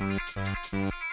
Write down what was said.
Música